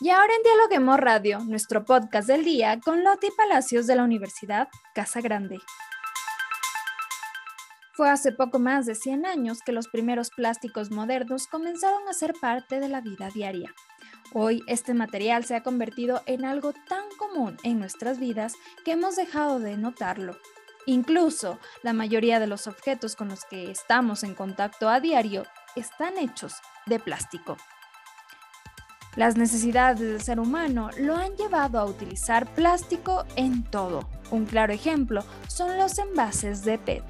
Y ahora en Dialoguemos Radio, nuestro podcast del día con Loti Palacios de la Universidad Casa Grande. Fue hace poco más de 100 años que los primeros plásticos modernos comenzaron a ser parte de la vida diaria. Hoy este material se ha convertido en algo tan común en nuestras vidas que hemos dejado de notarlo. Incluso la mayoría de los objetos con los que estamos en contacto a diario están hechos de plástico. Las necesidades del ser humano lo han llevado a utilizar plástico en todo. Un claro ejemplo son los envases de PET,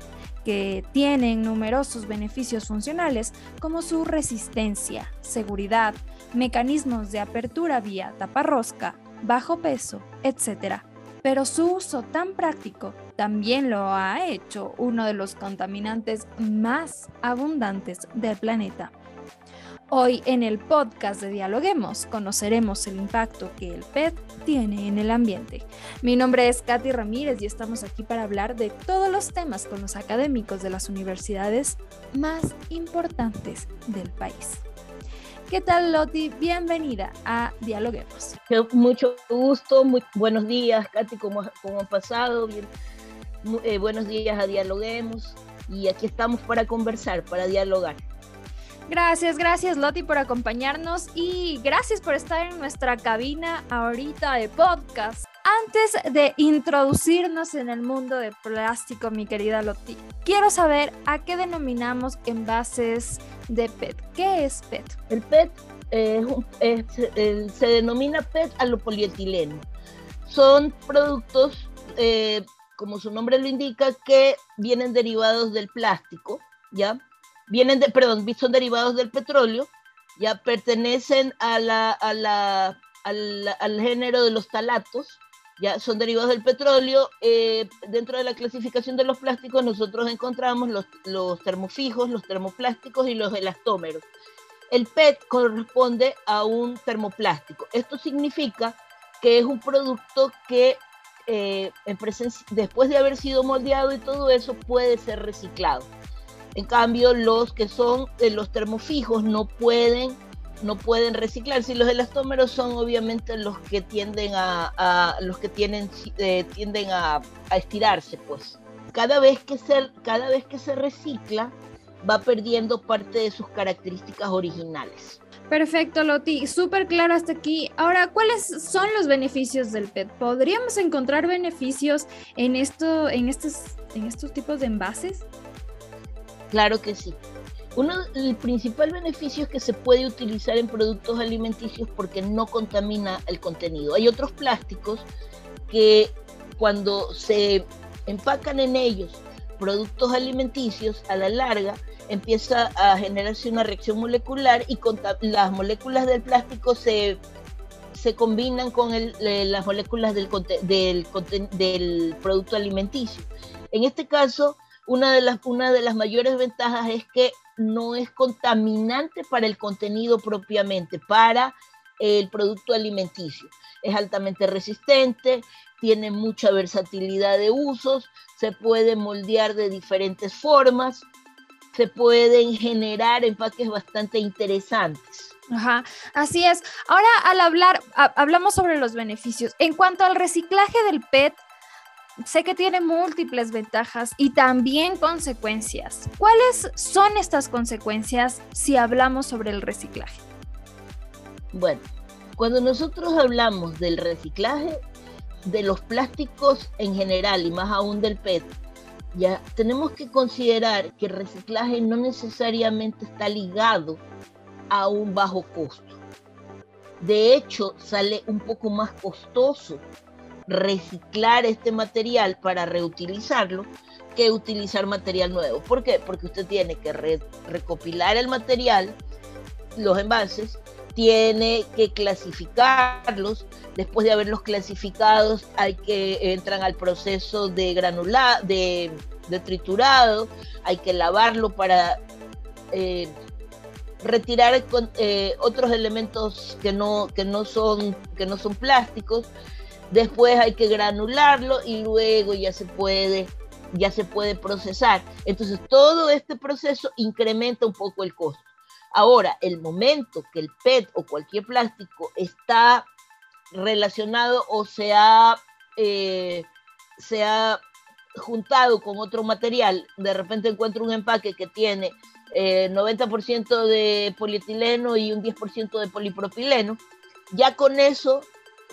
que tienen numerosos beneficios funcionales como su resistencia, seguridad, mecanismos de apertura vía taparrosca, bajo peso, etc. Pero su uso tan práctico también lo ha hecho uno de los contaminantes más abundantes del planeta. Hoy en el podcast de Dialoguemos conoceremos el impacto que el PET tiene en el ambiente. Mi nombre es Katy Ramírez y estamos aquí para hablar de todos los temas con los académicos de las universidades más importantes del país. ¿Qué tal Loti? Bienvenida a Dialoguemos. Mucho gusto, buenos días Katy, ¿cómo, ha pasado? Eh, buenos días a Dialoguemos y aquí estamos para conversar, para dialogar. Gracias, gracias Loti por acompañarnos y gracias por estar en nuestra cabina ahorita de podcast. Antes de introducirnos en el mundo de plástico, mi querida Loti, quiero saber a qué denominamos envases de PET. ¿Qué es PET? El PET se denomina PET a lo polietileno. Son productos, eh, como su nombre lo indica, que vienen derivados del plástico, ¿ya? Vienen de, perdón, son derivados del petróleo, ya pertenecen a la, a la, al, género de los talatos, ya son derivados del petróleo. Eh, dentro de la clasificación de los plásticos nosotros encontramos los, los termofijos, los termoplásticos y los elastómeros. El PET corresponde a un termoplástico. Esto significa que es un producto que eh, en después de haber sido moldeado y todo eso puede ser reciclado. En cambio, los que son de los termofijos no pueden, no pueden reciclarse. Y los elastómeros son obviamente los que tienden a, los que tienen, eh, tienden a, estirarse, pues. Cada vez, que se, cada vez que se recicla, va perdiendo parte de sus características originales. Perfecto, Loti. Súper claro hasta aquí. Ahora, ¿cuáles son los beneficios del PET? ¿Podríamos encontrar beneficios en, esto, en, estos, en estos tipos de envases? Claro que sí. Uno, el principal beneficio es que se puede utilizar en productos alimenticios porque no contamina el contenido. Hay otros plásticos que cuando se empacan en ellos productos alimenticios, a la larga empieza a generarse una reacción molecular y las moléculas del plástico se, se combinan con las moléculas del, del, del producto alimenticio. En este caso, una de, las, una de las mayores ventajas es que no es contaminante para el contenido propiamente, para el producto alimenticio. Es altamente resistente, tiene mucha versatilidad de usos, se puede moldear de diferentes formas, se pueden generar empaques bastante interesantes. Ajá, así es. Ahora al hablar, hablamos sobre los beneficios. En cuanto al reciclaje del PET, sé que tiene múltiples ventajas y también consecuencias. ¿Cuáles son estas consecuencias si hablamos sobre el reciclaje? Bueno, cuando nosotros hablamos del reciclaje de los plásticos en general y más aún del PET, ya tenemos que considerar que el reciclaje no necesariamente está ligado a un bajo costo. De hecho, sale un poco más costoso reciclar este material para reutilizarlo que utilizar material nuevo. ¿Por qué? Porque usted tiene que recopilar el material, los envases, tiene que clasificarlos. Después de haberlos clasificados, hay que entran al proceso de granulado, de, triturado, hay que lavarlo para eh, retirar eh, otros elementos que no, que no son que no son plásticos después hay que granularlo y luego ya se puede ya se puede procesar. Entonces todo este proceso incrementa un poco el costo. Ahora, el momento que el PET o cualquier plástico está relacionado o se ha, eh, se ha juntado con otro material, de repente encuentro un empaque que tiene 90% eh, de polietileno y un 10% de polipropileno, ya con eso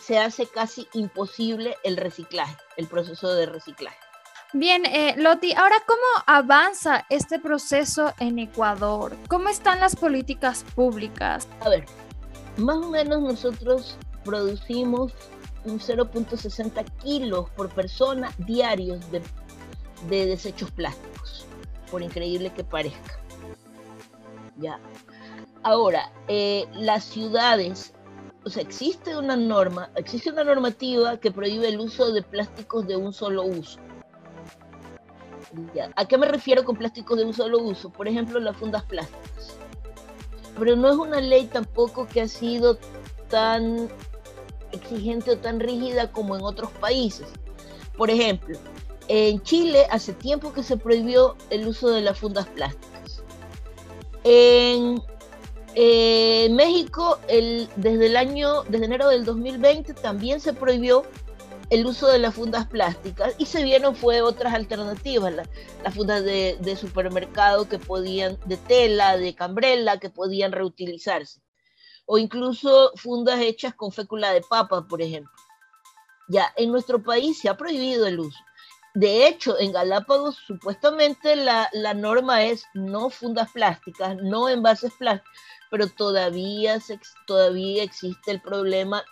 se hace casi imposible el reciclaje, el proceso de reciclaje. Bien, eh, Loti, ahora cómo avanza este proceso en Ecuador? ¿Cómo están las políticas públicas? A ver, más o menos nosotros producimos un 0.60 kilos por persona diarios de, desechos plásticos, por increíble que parezca. Ya. Ahora, eh, las ciudades o sea, existe una norma, existe una normativa que prohíbe el uso de plásticos de un solo uso. ¿A qué me refiero con plásticos de un solo uso? Por ejemplo, las fundas plásticas. Pero no es una ley tampoco que ha sido tan exigente o tan rígida como en otros países. Por ejemplo, en Chile hace tiempo que se prohibió el uso de las fundas plásticas. En eh, México, el, desde el año, desde enero del 2020, también se prohibió el uso de las fundas plásticas y se vieron fue otras alternativas, las fundas de, de, supermercado que podían, de tela, de cambrela, que podían reutilizarse, o incluso fundas hechas con fécula de papa, por ejemplo. Ya en nuestro país se ha prohibido el uso. De hecho, en Galápagos supuestamente la, la norma es no fundas plásticas, no envases plásticos, pero todavía, todavía existe el problema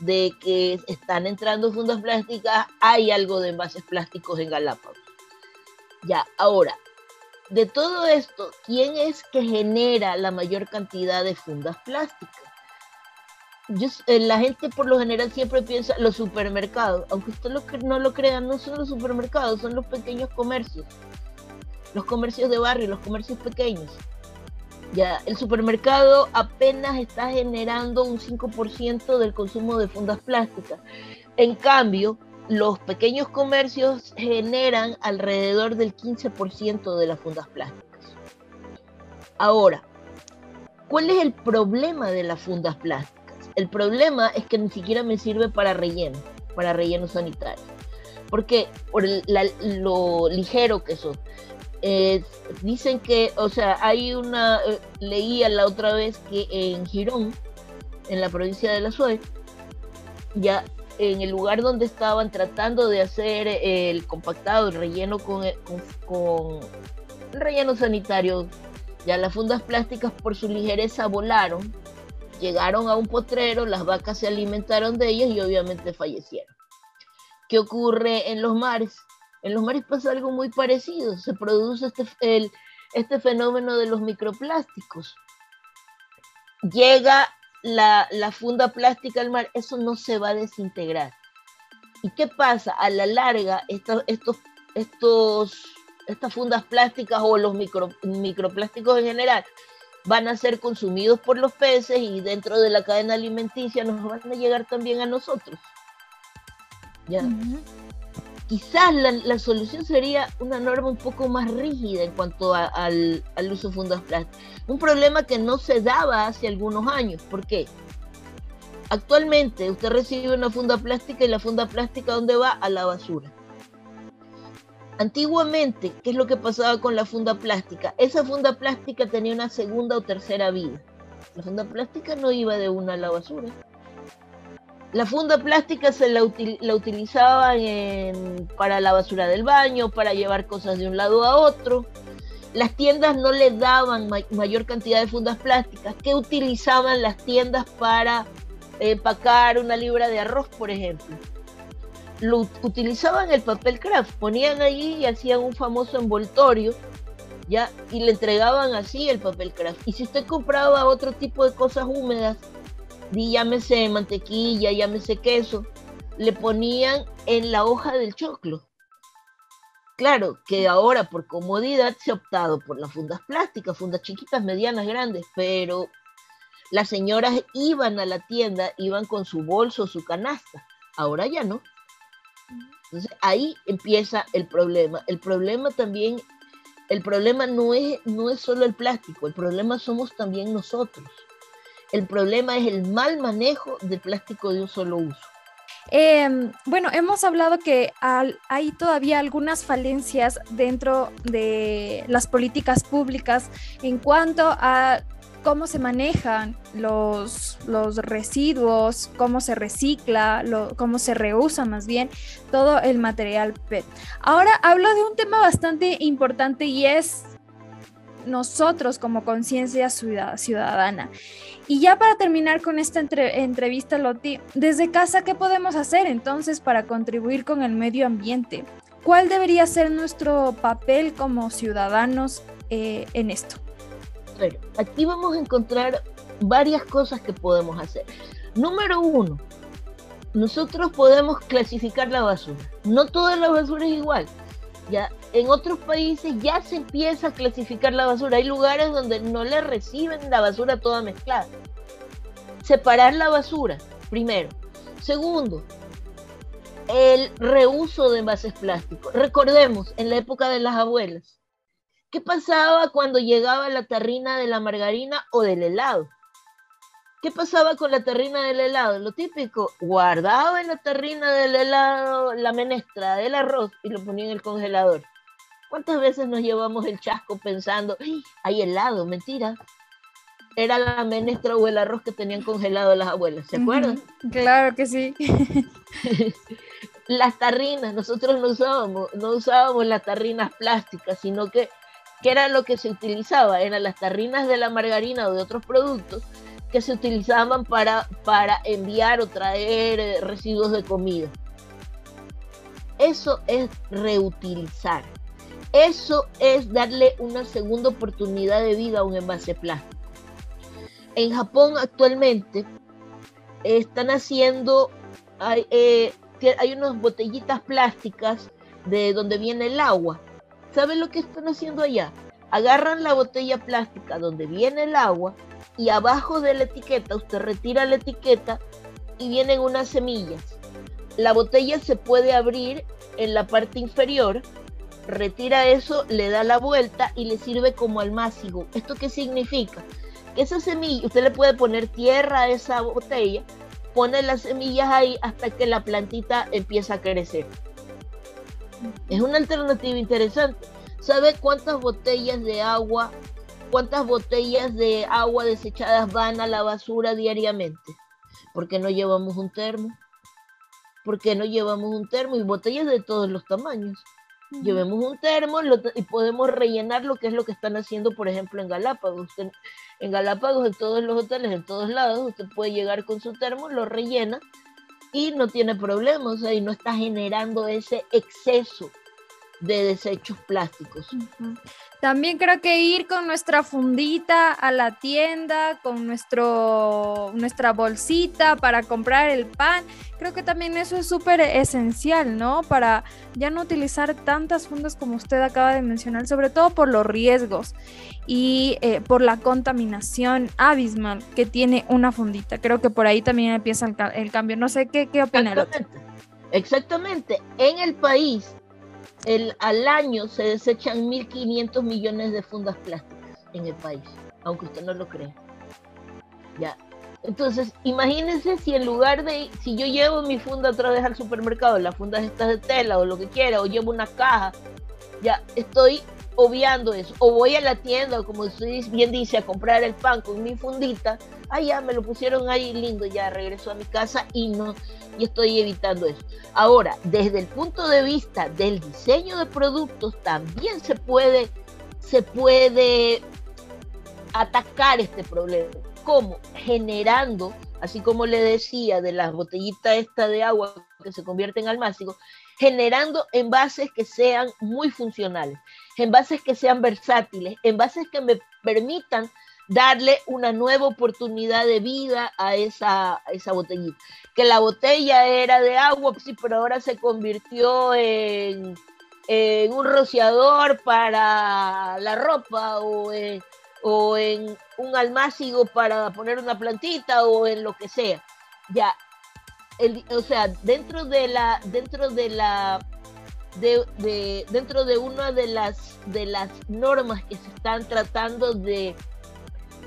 de que están entrando fundas plásticas, hay algo de envases plásticos en Galápagos. Ya, ahora, de todo esto, ¿quién es que genera la mayor cantidad de fundas plásticas? Eh, la gente por lo general siempre piensa los supermercados, aunque usted lo, no lo crean, no son los supermercados, son los pequeños comercios, los comercios de barrio, los comercios pequeños. Ya, el supermercado apenas está generando un 5% del consumo de fundas plásticas. En cambio, los pequeños comercios generan alrededor del 15% de las fundas plásticas. Ahora, ¿cuál es el problema de las fundas plásticas? El problema es que ni siquiera me sirve para relleno, para relleno sanitario. Porque por lo ligero que son. Eh, dicen que, o sea, hay una, eh, leía la otra vez que en Girón, en la provincia de la Suez, ya en el lugar donde estaban tratando de hacer el compactado, el relleno con, eh, con, el relleno sanitario, ya las fundas plásticas por su ligereza volaron, llegaron a un potrero, las vacas se alimentaron de ellas y obviamente fallecieron. ¿Qué ocurre en los mares? En los mares pasa algo muy parecido, se produce este, el, este fenómeno de los microplásticos. Llega la, funda plástica al mar, eso no se va a desintegrar. ¿Y qué pasa? A la larga, estos, estos, estas fundas plásticas o los micro, microplásticos en general van a ser consumidos por los peces y dentro de la cadena alimenticia nos van a llegar también a nosotros. ¿Ya? Quizás la, solución sería una norma un poco más rígida en cuanto al, uso de fundas plásticas. Un problema que no se daba hace algunos años. ¿Por qué? Actualmente usted recibe una funda plástica y la funda plástica ¿dónde va? A la basura. Antiguamente, ¿qué es lo que pasaba con la funda plástica? Esa funda plástica tenía una segunda o tercera vida. La funda plástica no iba de una a la basura la funda plástica se la, utilizaban para la basura del baño, para llevar cosas de un lado a otro. Las tiendas no le daban mayor cantidad de fundas plásticas. ¿Qué utilizaban las tiendas para empacar una libra de arroz, por ejemplo? Lo, utilizaban el papel craft, ponían allí y hacían un famoso envoltorio, ¿ya? Y le entregaban así el papel craft. Y si usted compraba otro tipo de cosas húmedas, llámese mantequilla, llámese queso, le ponían en la hoja del choclo. Claro que ahora por comodidad se ha optado por las fundas plásticas, fundas chiquitas, medianas, grandes, pero las señoras iban a la tienda, iban con su bolso, su canasta. Ahora ya no. Entonces ahí empieza el problema. El problema también el problema no es, no es solo el plástico, el problema somos también nosotros. El problema es el mal manejo del plástico de un solo uso. Em, bueno, hemos hablado que hay todavía algunas falencias dentro de las políticas públicas en cuanto a cómo se manejan los, los residuos, cómo se recicla, cómo se reusa más bien todo el material PET. Ahora hablo de un tema bastante importante y es nosotros como conciencia ciudadana. Y ya para terminar con esta entrevista, Loti, desde casa, ¿qué podemos hacer entonces para contribuir con el medio ambiente? ¿Cuál debería ser nuestro papel como ciudadanos eh, en esto? Bueno, aquí vamos a encontrar varias cosas que podemos hacer. Número uno, nosotros podemos clasificar la basura. No toda la basura es igual. Ya en otros países ya se empieza a clasificar la basura. Hay lugares donde no le reciben la basura toda mezclada. Separar la basura, primero. Segundo, el reuso de envases plásticos. Recordemos, en la época de las abuelas, ¿qué pasaba cuando llegaba la terrina de la margarina o del helado? ¿Qué pasaba con la terrina del helado? Lo típico, guardaba en la terrina del helado la menestra del arroz y lo ponía en el congelador. ¿Cuántas veces nos llevamos el chasco pensando, hay helado? Mentira. Era la menestra o el arroz que tenían congelado las abuelas, ¿se acuerdan? Claro que sí. las tarrinas, nosotros no usábamos, no usábamos las tarrinas plásticas, sino que, que era lo que se utilizaba, eran las tarrinas de la margarina o de otros productos que se utilizaban para, para enviar o traer eh, residuos de comida. Eso es reutilizar. Eso es darle una segunda oportunidad de vida a un envase plástico. En Japón actualmente están haciendo, hay, eh, hay unas botellitas plásticas de donde viene el agua. ¿Saben lo que están haciendo allá? Agarran la botella plástica donde viene el agua y abajo de la etiqueta usted retira la etiqueta y vienen unas semillas. La botella se puede abrir en la parte inferior, retira eso, le da la vuelta y le sirve como almácigo. ¿Esto qué significa? esa semilla, usted le puede poner tierra a esa botella, pone las semillas ahí hasta que la plantita empieza a crecer. Es una alternativa interesante. ¿Sabe cuántas botellas de agua ¿Cuántas botellas de agua desechadas van a la basura diariamente? ¿Por qué no llevamos un termo? ¿Por qué no llevamos un termo? Y botellas de todos los tamaños. Llevemos un termo y podemos rellenar lo que es lo que están haciendo, por ejemplo, en Galápagos. en Galápagos, en todos los hoteles, en todos lados, usted puede llegar con su termo, lo rellena y no tiene problemas, o y no está generando ese exceso de desechos plásticos. También creo que ir con nuestra fundita a la tienda, con nuestro, nuestra bolsita para comprar el pan, creo que también eso es súper esencial, ¿no? Para ya no utilizar tantas fundas como usted acaba de mencionar, sobre todo por los riesgos y eh, por la contaminación abismal que tiene una fundita. Creo que por ahí también empieza el, cambio. No sé qué, qué Exactamente. Exactamente. En el país el, al año se desechan 1.500 millones de fundas plásticas en el país, aunque usted no lo crea. Ya. Entonces, imagínense si en lugar de, si yo llevo mi funda otra vez al supermercado, las fundas estas de tela o lo que quiera, o llevo una caja, ya estoy obviando eso. O voy a la tienda, como usted bien dice, a comprar el pan con mi fundita. Ah, ya me lo pusieron ahí lindo, ya regreso a mi casa y no, y estoy evitando eso. Ahora, desde el punto de vista del diseño de productos, también se puede, se puede atacar este problema. ¿Cómo? Generando, así como le decía, de las botellitas esta de agua que se convierte en almácigo, generando envases que sean muy funcionales, envases que sean versátiles, envases que me permitan darle una nueva oportunidad de vida a esa, esa botellita. Que la botella era de agua, sí, pero ahora se convirtió en, un rociador para la ropa o en, o en un almácigo para poner una plantita o en lo que sea. Ya, o sea, dentro de la, dentro de la de, dentro de una de las, de las normas que se están tratando de,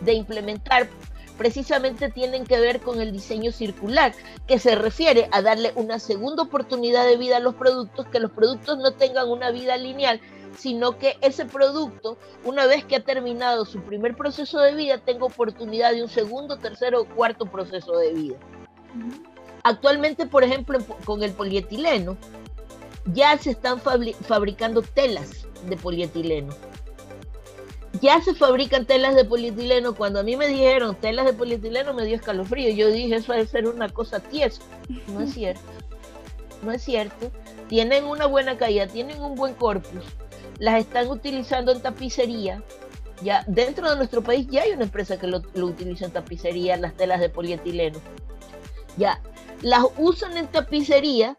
de implementar precisamente tienen que ver con el diseño circular, que se refiere a darle una segunda oportunidad de vida a los productos, que los productos no tengan una vida lineal, sino que ese producto, una vez que ha terminado su primer proceso de vida, tenga oportunidad de un segundo, tercero o cuarto proceso de vida. Actualmente, por ejemplo, con el polietileno, ya se están fabricando telas de polietileno ya se fabrican telas de polietileno. Cuando a mí me dijeron telas de polietileno me dio escalofrío. Yo dije, eso debe ser una cosa tiesa. No es cierto. No es cierto. Tienen una buena calidad, tienen un buen corpus. Las están utilizando en tapicería. Ya dentro de nuestro país ya hay una empresa que lo, utiliza en tapicería, las telas de polietileno. Ya, las usan en tapicería,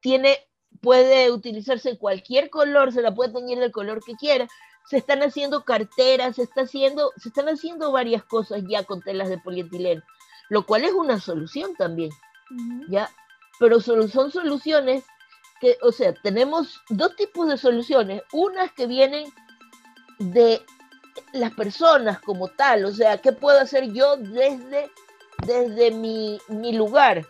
tiene, puede utilizarse cualquier color, se la puede teñir del color que quiera, se están haciendo carteras, se, está haciendo, se están haciendo varias cosas ya con telas de polietileno, lo cual es una solución también, ¿ya? Pero son, son soluciones que, o sea, tenemos dos tipos de soluciones, unas que vienen de las personas como tal, o sea, ¿qué puedo hacer yo desde, desde mi, mi lugar?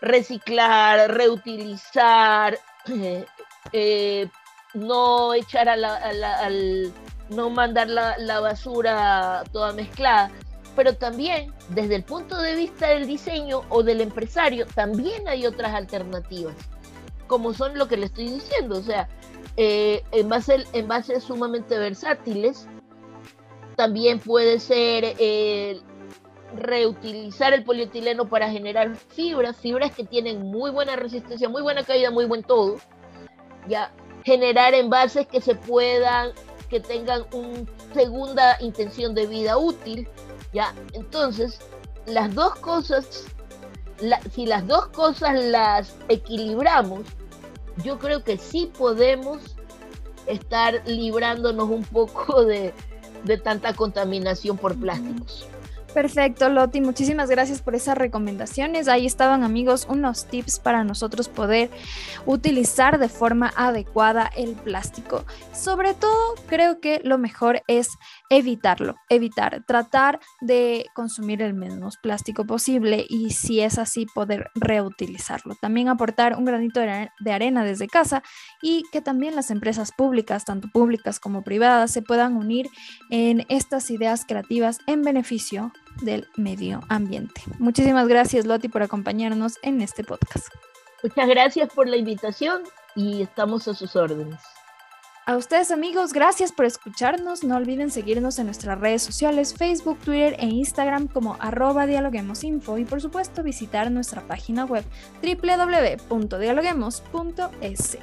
Reciclar, reutilizar, eh, no echar a la, al, no mandar la, basura toda mezclada, pero también desde el punto de vista del diseño o del empresario, también hay otras alternativas, como son lo que le estoy diciendo, o sea, eh, en, base, en bases sumamente versátiles, también puede ser reutilizar el polietileno para generar fibras, fibras que tienen muy buena resistencia, muy buena calidad, muy buen todo, ya generar envases que se puedan, que tengan una segunda intención de vida útil, ¿ya? Entonces, las dos cosas, si las dos cosas las equilibramos, yo creo que sí podemos estar librándonos un poco de, de tanta contaminación por plásticos. Perfecto, Loti. Muchísimas gracias por esas recomendaciones. Ahí estaban, amigos, unos tips para nosotros poder utilizar de forma adecuada el plástico. Sobre todo, creo que lo mejor es evitarlo, evitar, tratar de consumir el menos plástico posible y si es así, poder reutilizarlo. También aportar un granito de arena desde casa y que también las empresas públicas, tanto públicas como privadas, se puedan unir en estas ideas creativas en beneficio del medio ambiente. Muchísimas gracias, Loti, por acompañarnos en este podcast. Muchas gracias por la invitación y estamos a sus órdenes. A ustedes amigos, gracias por escucharnos. No olviden seguirnos en nuestras redes sociales, Facebook, Twitter e Instagram como arroba dialoguemosinfo y por supuesto visitar nuestra página web www.dialoguemos.es.